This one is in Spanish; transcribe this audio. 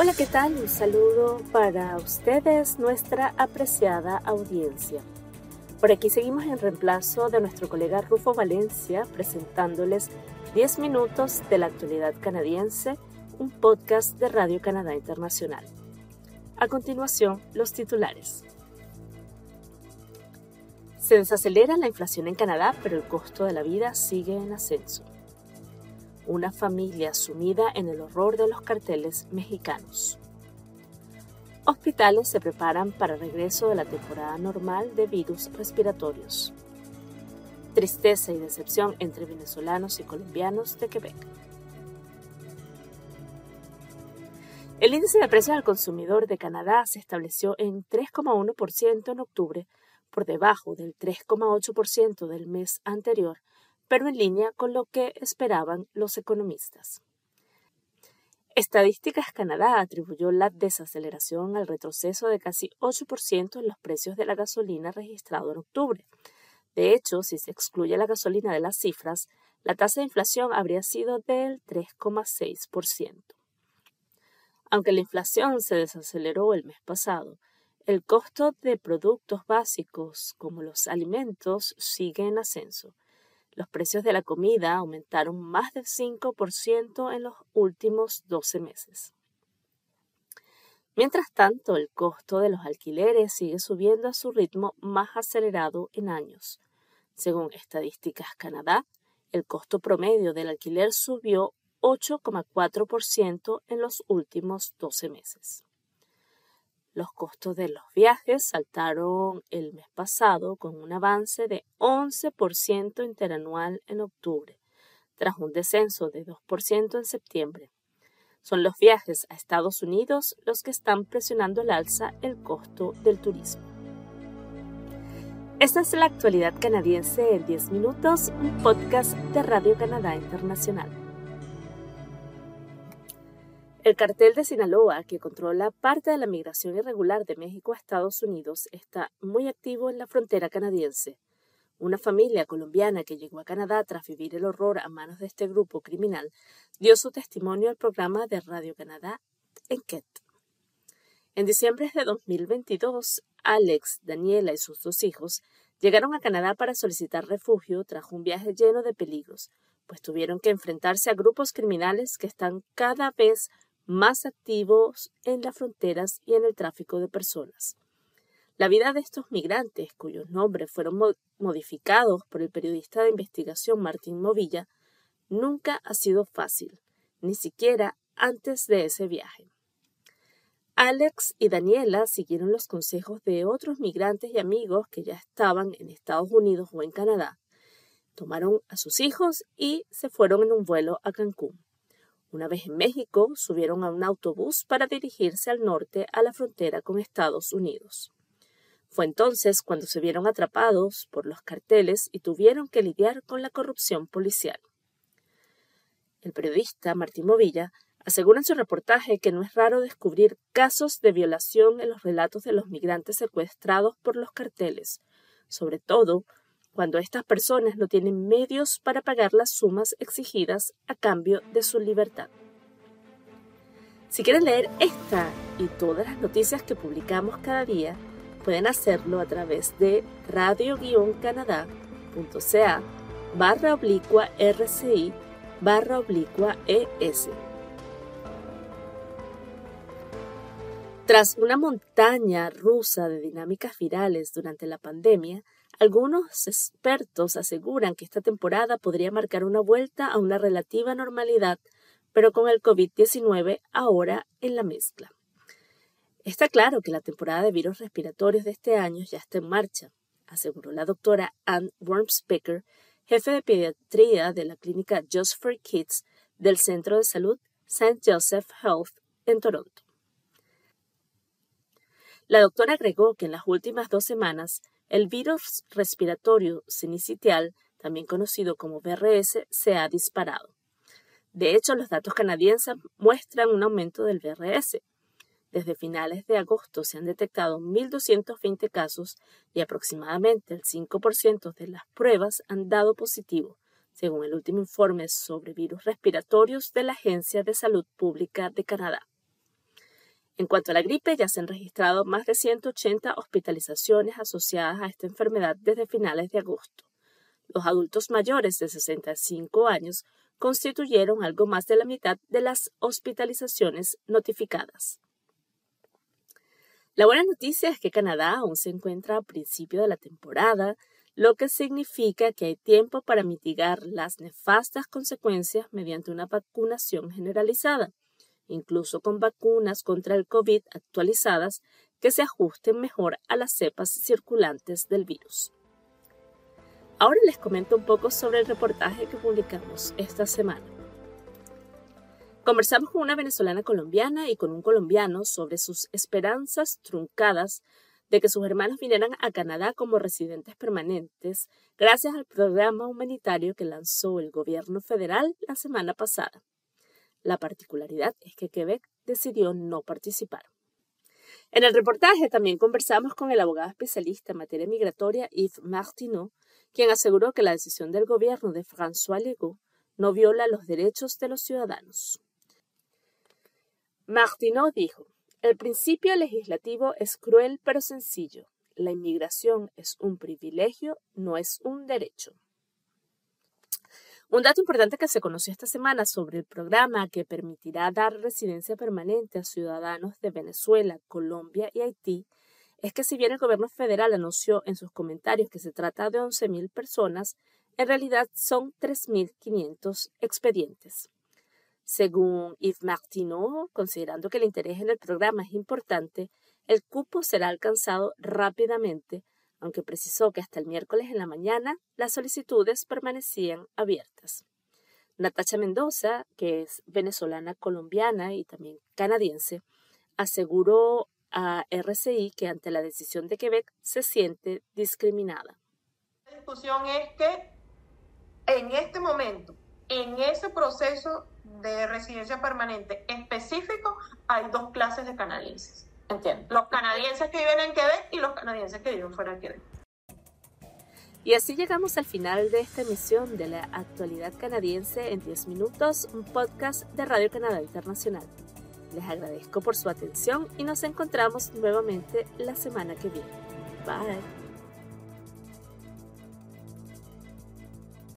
Hola, ¿qué tal? Un saludo para ustedes, nuestra apreciada audiencia. Por aquí seguimos en reemplazo de nuestro colega Rufo Valencia presentándoles 10 minutos de la actualidad canadiense, un podcast de Radio Canadá Internacional. A continuación, los titulares. Se desacelera la inflación en Canadá, pero el costo de la vida sigue en ascenso una familia sumida en el horror de los carteles mexicanos. Hospitales se preparan para el regreso de la temporada normal de virus respiratorios. Tristeza y decepción entre venezolanos y colombianos de Quebec. El índice de precios al consumidor de Canadá se estableció en 3,1% en octubre, por debajo del 3,8% del mes anterior pero en línea con lo que esperaban los economistas. Estadísticas Canadá atribuyó la desaceleración al retroceso de casi 8% en los precios de la gasolina registrado en octubre. De hecho, si se excluye la gasolina de las cifras, la tasa de inflación habría sido del 3,6%. Aunque la inflación se desaceleró el mes pasado, el costo de productos básicos como los alimentos sigue en ascenso los precios de la comida aumentaron más del 5% en los últimos 12 meses. Mientras tanto, el costo de los alquileres sigue subiendo a su ritmo más acelerado en años. Según Estadísticas Canadá, el costo promedio del alquiler subió 8,4% en los últimos 12 meses. Los costos de los viajes saltaron el mes pasado con un avance de 11% interanual en octubre, tras un descenso de 2% en septiembre. Son los viajes a Estados Unidos los que están presionando al alza el costo del turismo. Esta es la actualidad canadiense en 10 minutos, un podcast de Radio Canadá Internacional. El cartel de Sinaloa, que controla parte de la migración irregular de México a Estados Unidos, está muy activo en la frontera canadiense. Una familia colombiana que llegó a Canadá tras vivir el horror a manos de este grupo criminal dio su testimonio al programa de Radio Canadá en. En diciembre de 2022, Alex, Daniela y sus dos hijos llegaron a Canadá para solicitar refugio tras un viaje lleno de peligros, pues tuvieron que enfrentarse a grupos criminales que están cada vez más activos en las fronteras y en el tráfico de personas. La vida de estos migrantes, cuyos nombres fueron modificados por el periodista de investigación Martín Movilla, nunca ha sido fácil, ni siquiera antes de ese viaje. Alex y Daniela siguieron los consejos de otros migrantes y amigos que ya estaban en Estados Unidos o en Canadá. Tomaron a sus hijos y se fueron en un vuelo a Cancún. Una vez en México, subieron a un autobús para dirigirse al norte a la frontera con Estados Unidos. Fue entonces cuando se vieron atrapados por los carteles y tuvieron que lidiar con la corrupción policial. El periodista Martín Movilla asegura en su reportaje que no es raro descubrir casos de violación en los relatos de los migrantes secuestrados por los carteles, sobre todo cuando estas personas no tienen medios para pagar las sumas exigidas a cambio de su libertad. Si quieren leer esta y todas las noticias que publicamos cada día, pueden hacerlo a través de radio-canadá.ca barra oblicua RCI barra oblicua ES. Tras una montaña rusa de dinámicas virales durante la pandemia, algunos expertos aseguran que esta temporada podría marcar una vuelta a una relativa normalidad, pero con el COVID-19 ahora en la mezcla. Está claro que la temporada de virus respiratorios de este año ya está en marcha, aseguró la doctora Anne Wormspecker, jefe de pediatría de la clínica Just for Kids del Centro de Salud St. Joseph Health en Toronto. La doctora agregó que en las últimas dos semanas el virus respiratorio sinicitial, también conocido como VRS, se ha disparado. De hecho, los datos canadienses muestran un aumento del VRS. Desde finales de agosto se han detectado 1.220 casos y aproximadamente el 5% de las pruebas han dado positivo, según el último informe sobre virus respiratorios de la Agencia de Salud Pública de Canadá. En cuanto a la gripe, ya se han registrado más de 180 hospitalizaciones asociadas a esta enfermedad desde finales de agosto. Los adultos mayores de 65 años constituyeron algo más de la mitad de las hospitalizaciones notificadas. La buena noticia es que Canadá aún se encuentra a principio de la temporada, lo que significa que hay tiempo para mitigar las nefastas consecuencias mediante una vacunación generalizada, incluso con vacunas contra el COVID actualizadas que se ajusten mejor a las cepas circulantes del virus. Ahora les comento un poco sobre el reportaje que publicamos esta semana. Conversamos con una venezolana colombiana y con un colombiano sobre sus esperanzas truncadas de que sus hermanos vinieran a Canadá como residentes permanentes gracias al programa humanitario que lanzó el gobierno federal la semana pasada. La particularidad es que Quebec decidió no participar. En el reportaje también conversamos con el abogado especialista en materia migratoria Yves Martineau, quien aseguró que la decisión del gobierno de François Legault no viola los derechos de los ciudadanos. Martineau dijo, el principio legislativo es cruel pero sencillo. La inmigración es un privilegio, no es un derecho. Un dato importante que se conoció esta semana sobre el programa que permitirá dar residencia permanente a ciudadanos de Venezuela, Colombia y Haití es que si bien el gobierno federal anunció en sus comentarios que se trata de 11.000 personas, en realidad son 3.500 expedientes. Según Yves Martineau, considerando que el interés en el programa es importante, el cupo será alcanzado rápidamente, aunque precisó que hasta el miércoles en la mañana las solicitudes permanecían abiertas. Natacha Mendoza, que es venezolana colombiana y también canadiense, aseguró a RCI que ante la decisión de Quebec se siente discriminada. La discusión es que en este momento, en ese proceso de residencia permanente específico, hay dos clases de canadienses. Entiendo. Los canadienses que viven en Quebec y los canadienses que viven fuera de Quebec. Y así llegamos al final de esta emisión de la actualidad canadiense en 10 minutos, un podcast de Radio Canadá Internacional. Les agradezco por su atención y nos encontramos nuevamente la semana que viene. Bye.